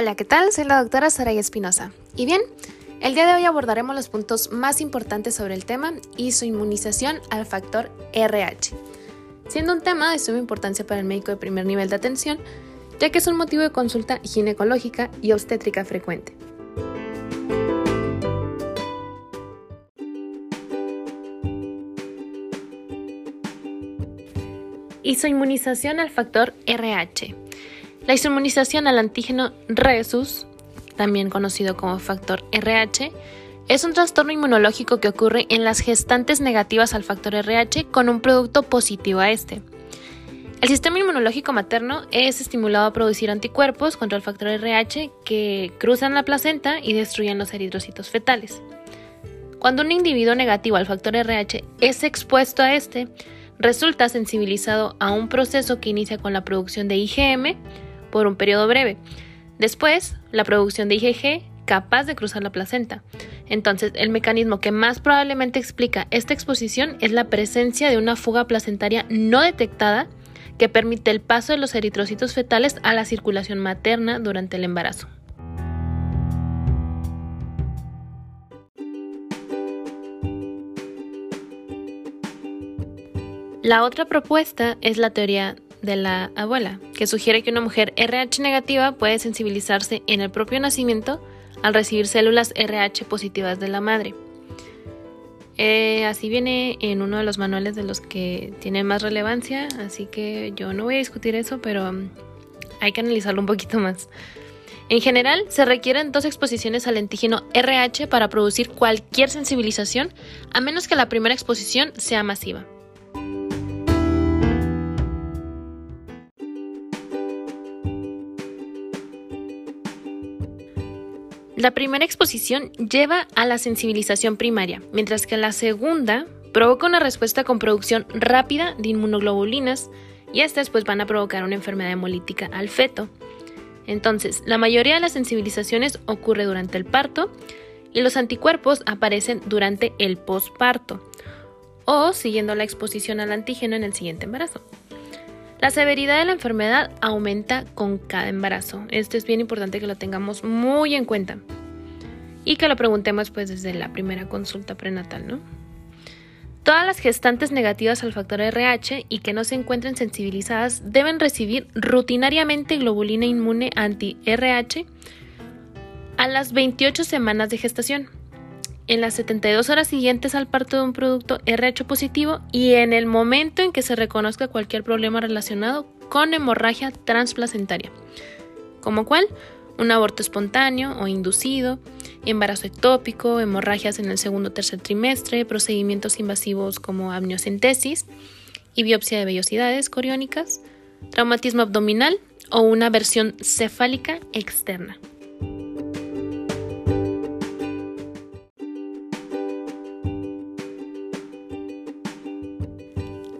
Hola, ¿qué tal? Soy la doctora Saray Espinosa. Y bien, el día de hoy abordaremos los puntos más importantes sobre el tema y su inmunización al factor RH, siendo un tema de suma importancia para el médico de primer nivel de atención, ya que es un motivo de consulta ginecológica y obstétrica frecuente. Isoinmunización al factor RH. La isoinmunización al antígeno Rhesus, también conocido como factor RH, es un trastorno inmunológico que ocurre en las gestantes negativas al factor RH con un producto positivo a este. El sistema inmunológico materno es estimulado a producir anticuerpos contra el factor RH que cruzan la placenta y destruyen los eritrocitos fetales. Cuando un individuo negativo al factor RH es expuesto a este, resulta sensibilizado a un proceso que inicia con la producción de IgM por un periodo breve. Después, la producción de IgG capaz de cruzar la placenta. Entonces, el mecanismo que más probablemente explica esta exposición es la presencia de una fuga placentaria no detectada que permite el paso de los eritrocitos fetales a la circulación materna durante el embarazo. La otra propuesta es la teoría de la abuela, que sugiere que una mujer RH negativa puede sensibilizarse en el propio nacimiento al recibir células RH positivas de la madre. Eh, así viene en uno de los manuales de los que tienen más relevancia, así que yo no voy a discutir eso, pero mm, hay que analizarlo un poquito más. En general, se requieren dos exposiciones al antígeno RH para producir cualquier sensibilización, a menos que la primera exposición sea masiva. La primera exposición lleva a la sensibilización primaria, mientras que la segunda provoca una respuesta con producción rápida de inmunoglobulinas y estas pues van a provocar una enfermedad hemolítica al feto. Entonces, la mayoría de las sensibilizaciones ocurre durante el parto y los anticuerpos aparecen durante el posparto o siguiendo la exposición al antígeno en el siguiente embarazo. La severidad de la enfermedad aumenta con cada embarazo. Esto es bien importante que lo tengamos muy en cuenta y que lo preguntemos pues desde la primera consulta prenatal, ¿no? Todas las gestantes negativas al factor RH y que no se encuentren sensibilizadas deben recibir rutinariamente globulina inmune anti-RH a las 28 semanas de gestación en las 72 horas siguientes al parto de un producto RH positivo y en el momento en que se reconozca cualquier problema relacionado con hemorragia transplacentaria, como cual un aborto espontáneo o inducido, embarazo ectópico, hemorragias en el segundo o tercer trimestre, procedimientos invasivos como amniocentesis y biopsia de vellosidades coriónicas, traumatismo abdominal o una versión cefálica externa.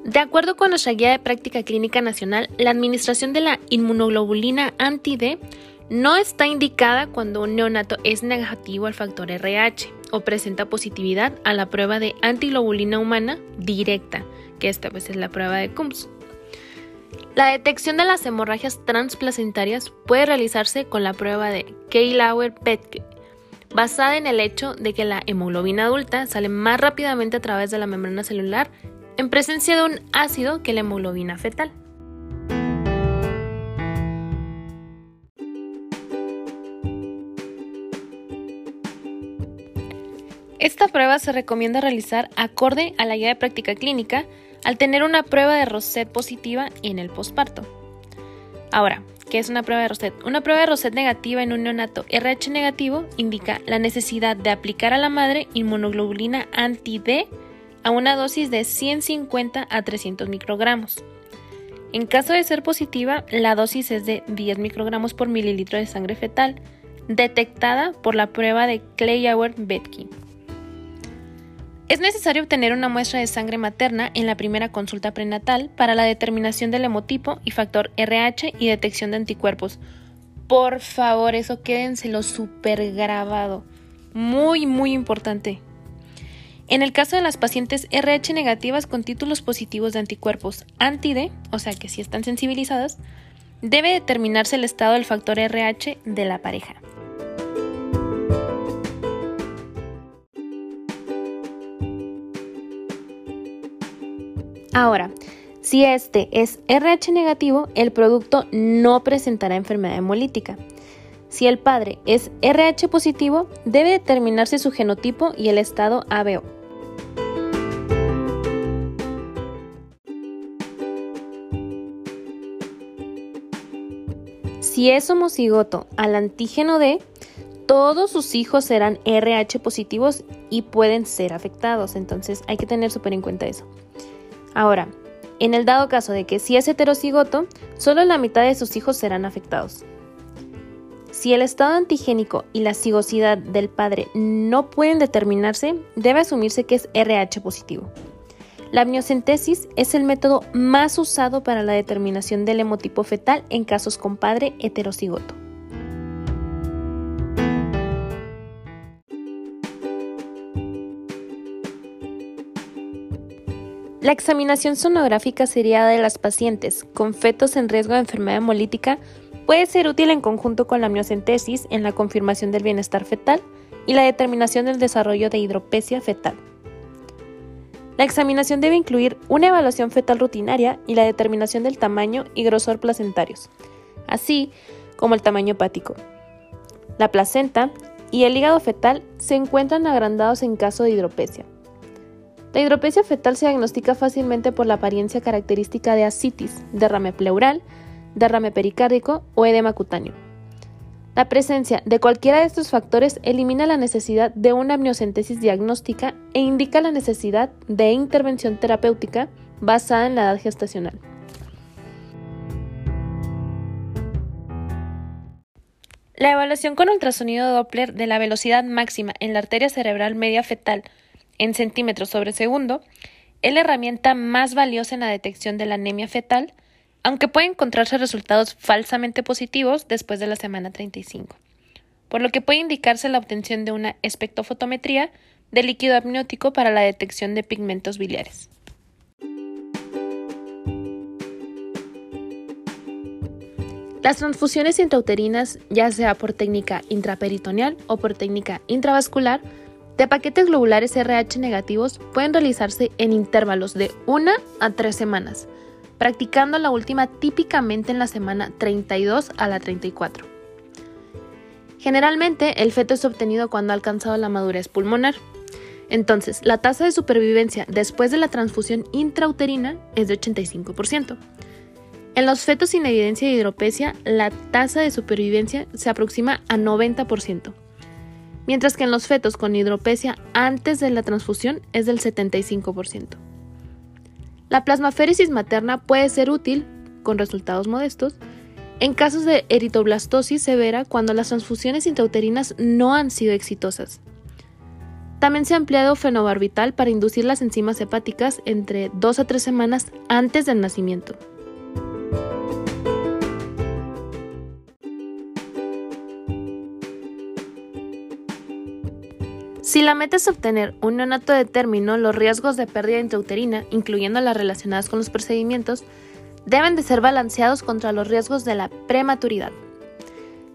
De acuerdo con nuestra guía de práctica clínica nacional, la administración de la inmunoglobulina anti-D no está indicada cuando un neonato es negativo al factor RH o presenta positividad a la prueba de antiglobulina humana directa, que esta vez es la prueba de CUMS. La detección de las hemorragias transplacentarias puede realizarse con la prueba de K-Lauer-Petke, basada en el hecho de que la hemoglobina adulta sale más rápidamente a través de la membrana celular en presencia de un ácido que la hemoglobina fetal. Esta prueba se recomienda realizar acorde a la guía de práctica clínica al tener una prueba de Roset positiva en el posparto. Ahora, ¿qué es una prueba de Roset? Una prueba de Roset negativa en un neonato RH negativo indica la necesidad de aplicar a la madre inmunoglobulina anti-D a una dosis de 150 a 300 microgramos. En caso de ser positiva, la dosis es de 10 microgramos por mililitro de sangre fetal, detectada por la prueba de Klein-Betke. Es necesario obtener una muestra de sangre materna en la primera consulta prenatal para la determinación del hemotipo y factor RH y detección de anticuerpos. Por favor, eso quédenselo súper grabado. Muy, muy importante. En el caso de las pacientes RH negativas con títulos positivos de anticuerpos anti-D, o sea que si están sensibilizadas, debe determinarse el estado del factor RH de la pareja. Ahora, si este es RH negativo, el producto no presentará enfermedad hemolítica. Si el padre es RH positivo, debe determinarse su genotipo y el estado ABO. Si es homocigoto al antígeno D, todos sus hijos serán RH positivos y pueden ser afectados, entonces hay que tener súper en cuenta eso. Ahora, en el dado caso de que si es heterocigoto, solo la mitad de sus hijos serán afectados. Si el estado antigénico y la cigosidad del padre no pueden determinarse, debe asumirse que es RH positivo. La amniocentesis es el método más usado para la determinación del hemotipo fetal en casos con padre heterocigoto. La examinación sonográfica sería de las pacientes con fetos en riesgo de enfermedad hemolítica puede ser útil en conjunto con la amniocentesis en la confirmación del bienestar fetal y la determinación del desarrollo de hidropesia fetal. La examinación debe incluir una evaluación fetal rutinaria y la determinación del tamaño y grosor placentarios, así como el tamaño hepático. La placenta y el hígado fetal se encuentran agrandados en caso de hidropesia. La hidropesia fetal se diagnostica fácilmente por la apariencia característica de ascitis, derrame pleural, derrame pericárdico o edema cutáneo. La presencia de cualquiera de estos factores elimina la necesidad de una amniocentesis diagnóstica e indica la necesidad de intervención terapéutica basada en la edad gestacional. La evaluación con ultrasonido Doppler de la velocidad máxima en la arteria cerebral media fetal en centímetros sobre segundo es la herramienta más valiosa en la detección de la anemia fetal, aunque puede encontrarse resultados falsamente positivos después de la semana 35, por lo que puede indicarse la obtención de una espectrofotometría de líquido amniótico para la detección de pigmentos biliares. Las transfusiones intrauterinas, ya sea por técnica intraperitoneal o por técnica intravascular, de paquetes globulares RH negativos pueden realizarse en intervalos de 1 a 3 semanas, practicando la última típicamente en la semana 32 a la 34. Generalmente el feto es obtenido cuando ha alcanzado la madurez pulmonar. Entonces, la tasa de supervivencia después de la transfusión intrauterina es de 85%. En los fetos sin evidencia de hidropesia, la tasa de supervivencia se aproxima a 90% mientras que en los fetos con hidropesia antes de la transfusión es del 75%. La plasmaféresis materna puede ser útil, con resultados modestos, en casos de eritroblastosis severa cuando las transfusiones intrauterinas no han sido exitosas. También se ha empleado fenobarbital para inducir las enzimas hepáticas entre 2 a 3 semanas antes del nacimiento. Si la meta es obtener un neonato de término, los riesgos de pérdida intrauterina, incluyendo las relacionadas con los procedimientos, deben de ser balanceados contra los riesgos de la prematuridad.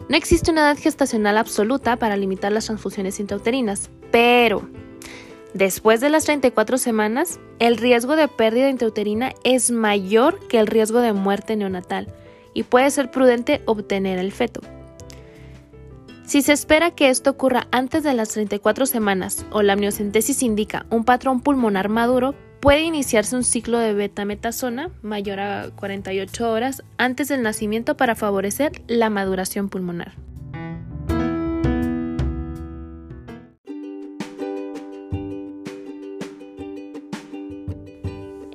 No existe una edad gestacional absoluta para limitar las transfusiones intrauterinas, pero después de las 34 semanas, el riesgo de pérdida intrauterina es mayor que el riesgo de muerte neonatal y puede ser prudente obtener el feto. Si se espera que esto ocurra antes de las 34 semanas o la amniocentesis indica un patrón pulmonar maduro, puede iniciarse un ciclo de betametasona mayor a 48 horas antes del nacimiento para favorecer la maduración pulmonar.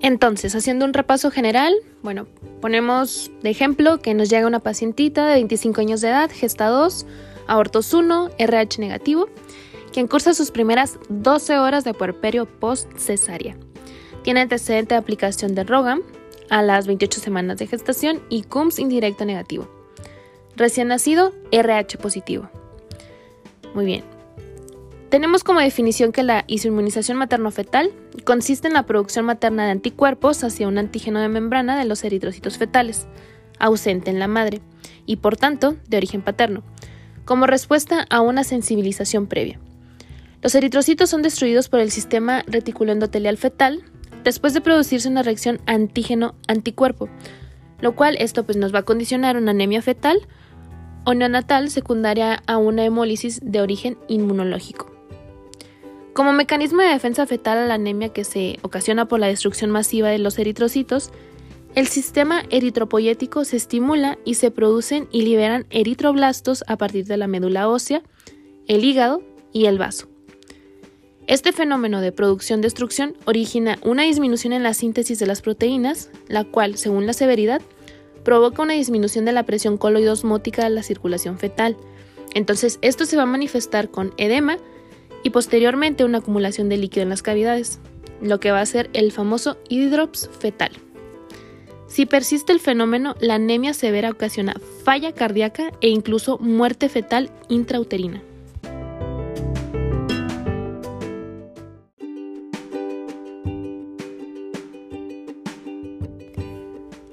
Entonces, haciendo un repaso general, bueno, ponemos de ejemplo que nos llega una pacientita de 25 años de edad, gesta 2, abortos 1, RH negativo, quien cursa sus primeras 12 horas de puerperio post-cesárea. Tiene antecedente de aplicación de Rogam a las 28 semanas de gestación y CUMS indirecto negativo. Recién nacido, RH positivo. Muy bien. Tenemos como definición que la isoinmunización materno-fetal consiste en la producción materna de anticuerpos hacia un antígeno de membrana de los eritrocitos fetales, ausente en la madre y por tanto de origen paterno, como respuesta a una sensibilización previa. Los eritrocitos son destruidos por el sistema reticuloendotelial fetal después de producirse una reacción antígeno-anticuerpo, lo cual esto pues, nos va a condicionar una anemia fetal o neonatal secundaria a una hemólisis de origen inmunológico. Como mecanismo de defensa fetal a la anemia que se ocasiona por la destrucción masiva de los eritrocitos, el sistema eritropoyético se estimula y se producen y liberan eritroblastos a partir de la médula ósea, el hígado y el vaso. Este fenómeno de producción-destrucción origina una disminución en la síntesis de las proteínas, la cual, según la severidad, provoca una disminución de la presión coloidosmótica de la circulación fetal. Entonces, esto se va a manifestar con edema y posteriormente una acumulación de líquido en las cavidades, lo que va a ser el famoso hidrops fetal. Si persiste el fenómeno, la anemia severa ocasiona falla cardíaca e incluso muerte fetal intrauterina.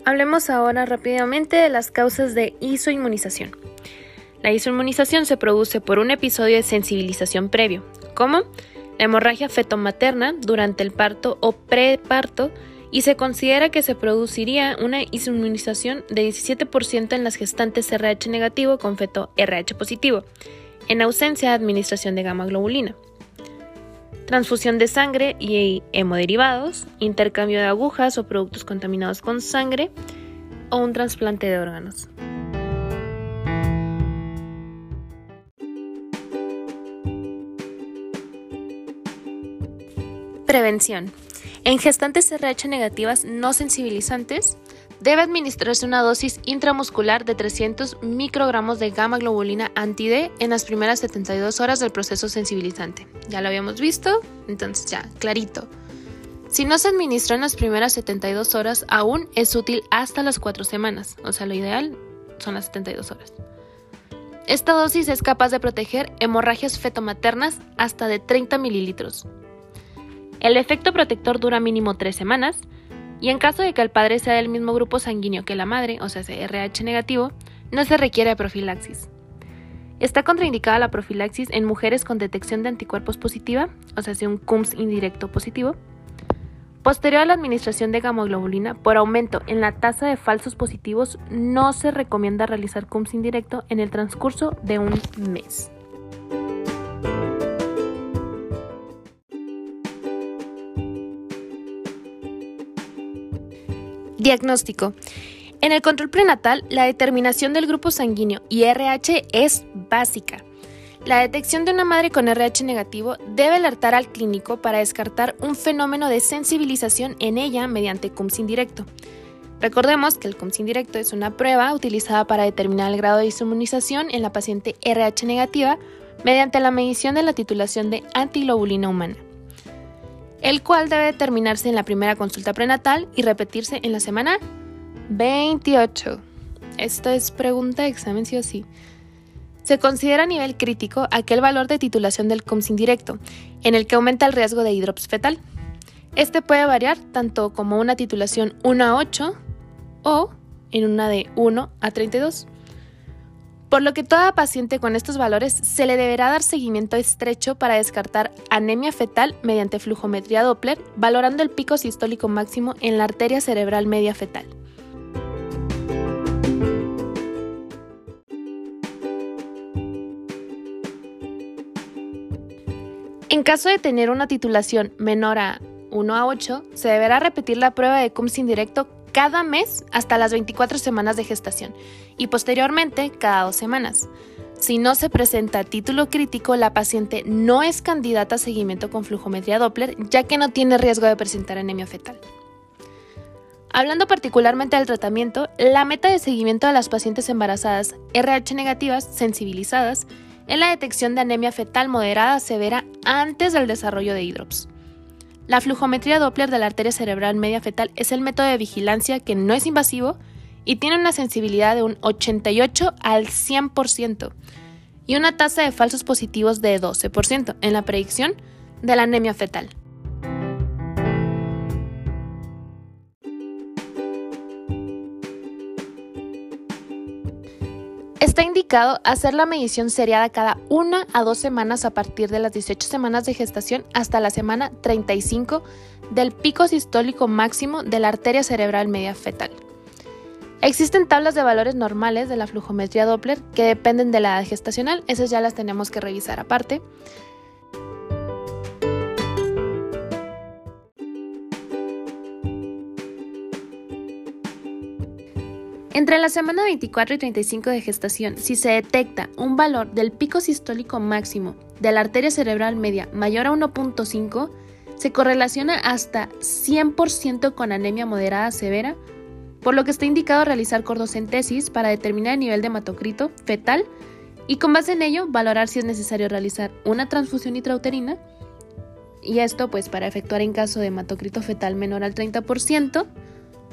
Hablemos ahora rápidamente de las causas de isoinmunización. La isoinmunización se produce por un episodio de sensibilización previo, como la hemorragia fetomaterna durante el parto o preparto, y se considera que se produciría una isoinmunización de 17% en las gestantes RH negativo con feto RH positivo, en ausencia de administración de gamma globulina. Transfusión de sangre y hemoderivados, intercambio de agujas o productos contaminados con sangre o un trasplante de órganos. Prevención. En gestantes RH negativas no sensibilizantes, debe administrarse una dosis intramuscular de 300 microgramos de gamma globulina anti-D en las primeras 72 horas del proceso sensibilizante. Ya lo habíamos visto, entonces ya, clarito. Si no se administra en las primeras 72 horas, aún es útil hasta las 4 semanas, o sea, lo ideal son las 72 horas. Esta dosis es capaz de proteger hemorragias fetomaternas hasta de 30 mililitros. El efecto protector dura mínimo 3 semanas y en caso de que el padre sea del mismo grupo sanguíneo que la madre, o sea, RH negativo, no se requiere profilaxis. Está contraindicada la profilaxis en mujeres con detección de anticuerpos positiva, o sea, un CUMS indirecto positivo, Posterior a la administración de gamoglobulina, por aumento en la tasa de falsos positivos, no se recomienda realizar CUMS indirecto en el transcurso de un mes. Diagnóstico. En el control prenatal, la determinación del grupo sanguíneo y RH es básica. La detección de una madre con RH negativo debe alertar al clínico para descartar un fenómeno de sensibilización en ella mediante CUMS indirecto. Recordemos que el CUMS indirecto es una prueba utilizada para determinar el grado de inmunización en la paciente RH negativa mediante la medición de la titulación de antiglobulina humana el cual debe determinarse en la primera consulta prenatal y repetirse en la semana 28. Esto es pregunta de examen sí o sí. Se considera a nivel crítico aquel valor de titulación del COMS indirecto, en el que aumenta el riesgo de hidrops fetal. Este puede variar tanto como una titulación 1 a 8 o en una de 1 a 32 por lo que toda paciente con estos valores se le deberá dar seguimiento estrecho para descartar anemia fetal mediante flujometría Doppler, valorando el pico sistólico máximo en la arteria cerebral media fetal. En caso de tener una titulación menor a 1 a 8, se deberá repetir la prueba de CUMS indirecto cada mes hasta las 24 semanas de gestación y posteriormente cada dos semanas. Si no se presenta título crítico, la paciente no es candidata a seguimiento con flujometría Doppler, ya que no tiene riesgo de presentar anemia fetal. Hablando particularmente del tratamiento, la meta de seguimiento de las pacientes embarazadas RH negativas sensibilizadas es la detección de anemia fetal moderada severa antes del desarrollo de hidrops. La flujometría Doppler de la arteria cerebral media fetal es el método de vigilancia que no es invasivo y tiene una sensibilidad de un 88 al 100% y una tasa de falsos positivos de 12% en la predicción de la anemia fetal. Está indicado hacer la medición seriada cada una a dos semanas a partir de las 18 semanas de gestación hasta la semana 35 del pico sistólico máximo de la arteria cerebral media fetal. Existen tablas de valores normales de la flujometría Doppler que dependen de la edad gestacional, esas ya las tenemos que revisar aparte. Entre la semana 24 y 35 de gestación, si se detecta un valor del pico sistólico máximo de la arteria cerebral media mayor a 1.5, se correlaciona hasta 100% con anemia moderada severa, por lo que está indicado realizar cordocentesis para determinar el nivel de hematocrito fetal y con base en ello valorar si es necesario realizar una transfusión intrauterina. Y esto pues para efectuar en caso de hematocrito fetal menor al 30%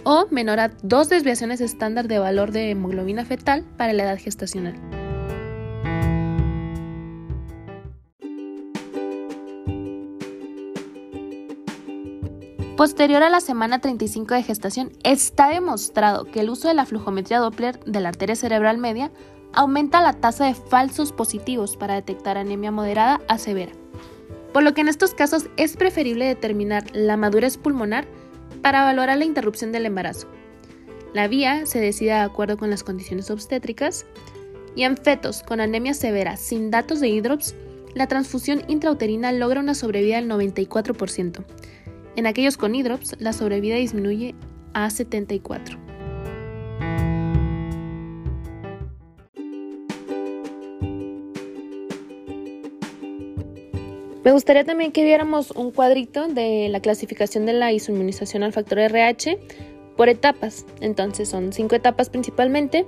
o menor a dos desviaciones estándar de valor de hemoglobina fetal para la edad gestacional. Posterior a la semana 35 de gestación, está demostrado que el uso de la flujometría Doppler de la arteria cerebral media aumenta la tasa de falsos positivos para detectar anemia moderada a severa, por lo que en estos casos es preferible determinar la madurez pulmonar para valorar la interrupción del embarazo. La vía se decide de acuerdo con las condiciones obstétricas y en fetos con anemia severa sin datos de hidrops, la transfusión intrauterina logra una sobrevida del 94%. En aquellos con hidrops, la sobrevida disminuye a 74%. Me gustaría también que viéramos un cuadrito de la clasificación de la isoinmunización al factor RH por etapas. Entonces son cinco etapas principalmente,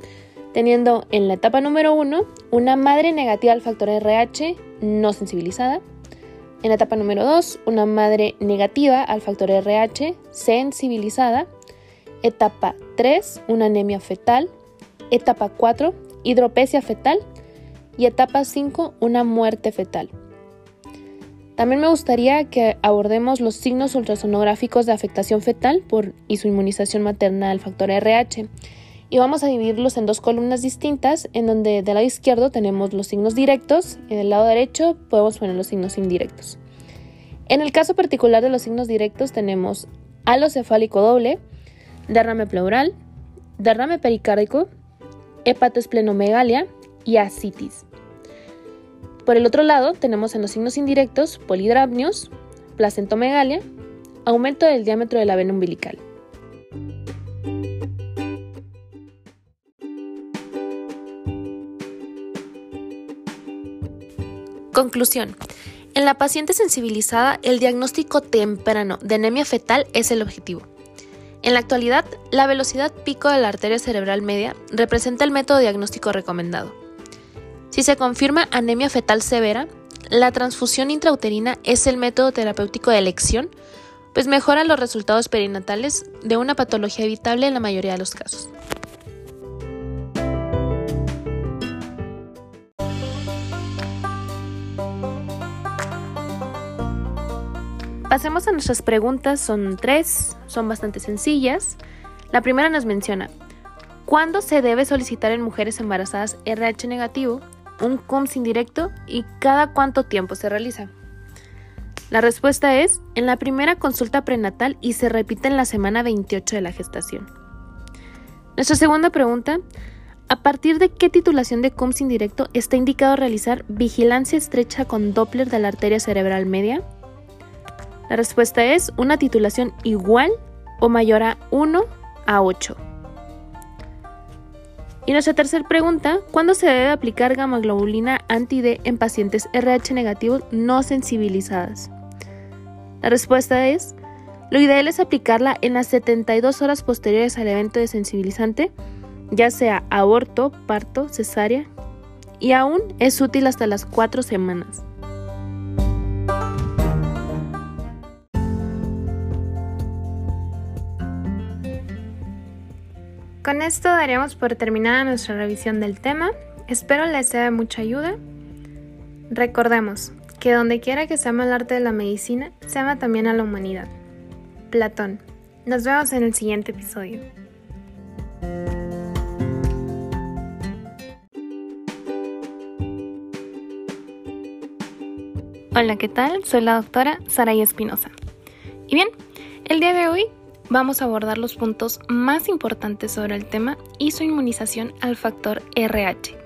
teniendo en la etapa número uno una madre negativa al factor RH no sensibilizada. En la etapa número 2, una madre negativa al factor RH sensibilizada. Etapa 3, una anemia fetal. Etapa 4, hidropesia fetal. Y etapa 5, una muerte fetal. También me gustaría que abordemos los signos ultrasonográficos de afectación fetal por isoinmunización materna al factor RH. Y vamos a dividirlos en dos columnas distintas, en donde del lado izquierdo tenemos los signos directos y del lado derecho podemos poner los signos indirectos. En el caso particular de los signos directos tenemos cefálico doble, derrame pleural, derrame pericárdico, hepatosplenomegalia y ascitis. Por el otro lado, tenemos en los signos indirectos polidrapnios, placentomegalia, aumento del diámetro de la vena umbilical. Conclusión. En la paciente sensibilizada, el diagnóstico temprano de anemia fetal es el objetivo. En la actualidad, la velocidad pico de la arteria cerebral media representa el método diagnóstico recomendado. Si se confirma anemia fetal severa, la transfusión intrauterina es el método terapéutico de elección, pues mejora los resultados perinatales de una patología evitable en la mayoría de los casos. Pasemos a nuestras preguntas, son tres, son bastante sencillas. La primera nos menciona, ¿cuándo se debe solicitar en mujeres embarazadas RH negativo un CUMS indirecto y cada cuánto tiempo se realiza? La respuesta es en la primera consulta prenatal y se repite en la semana 28 de la gestación. Nuestra segunda pregunta, ¿a partir de qué titulación de CUMS indirecto está indicado realizar vigilancia estrecha con Doppler de la arteria cerebral media? La respuesta es una titulación igual o mayor a 1 a 8. Y nuestra tercera pregunta, ¿cuándo se debe aplicar gamma globulina anti-D en pacientes RH negativos no sensibilizadas? La respuesta es, lo ideal es aplicarla en las 72 horas posteriores al evento de sensibilizante, ya sea aborto, parto, cesárea, y aún es útil hasta las 4 semanas. esto daríamos por terminada nuestra revisión del tema. Espero les sea de mucha ayuda. Recordemos que donde quiera que se ama el arte de la medicina, se ama también a la humanidad. Platón. Nos vemos en el siguiente episodio. Hola, ¿qué tal? Soy la doctora Saray Espinosa. Y bien, el día de hoy vamos a abordar los puntos más importantes sobre el tema y su inmunización al factor RH.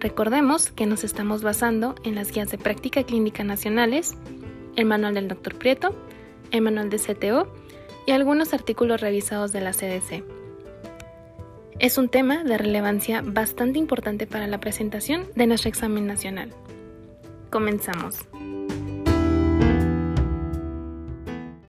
Recordemos que nos estamos basando en las guías de práctica clínica nacionales, el manual del Dr. Prieto, el manual de CTO y algunos artículos revisados de la CDC. Es un tema de relevancia bastante importante para la presentación de nuestro examen nacional. Comenzamos.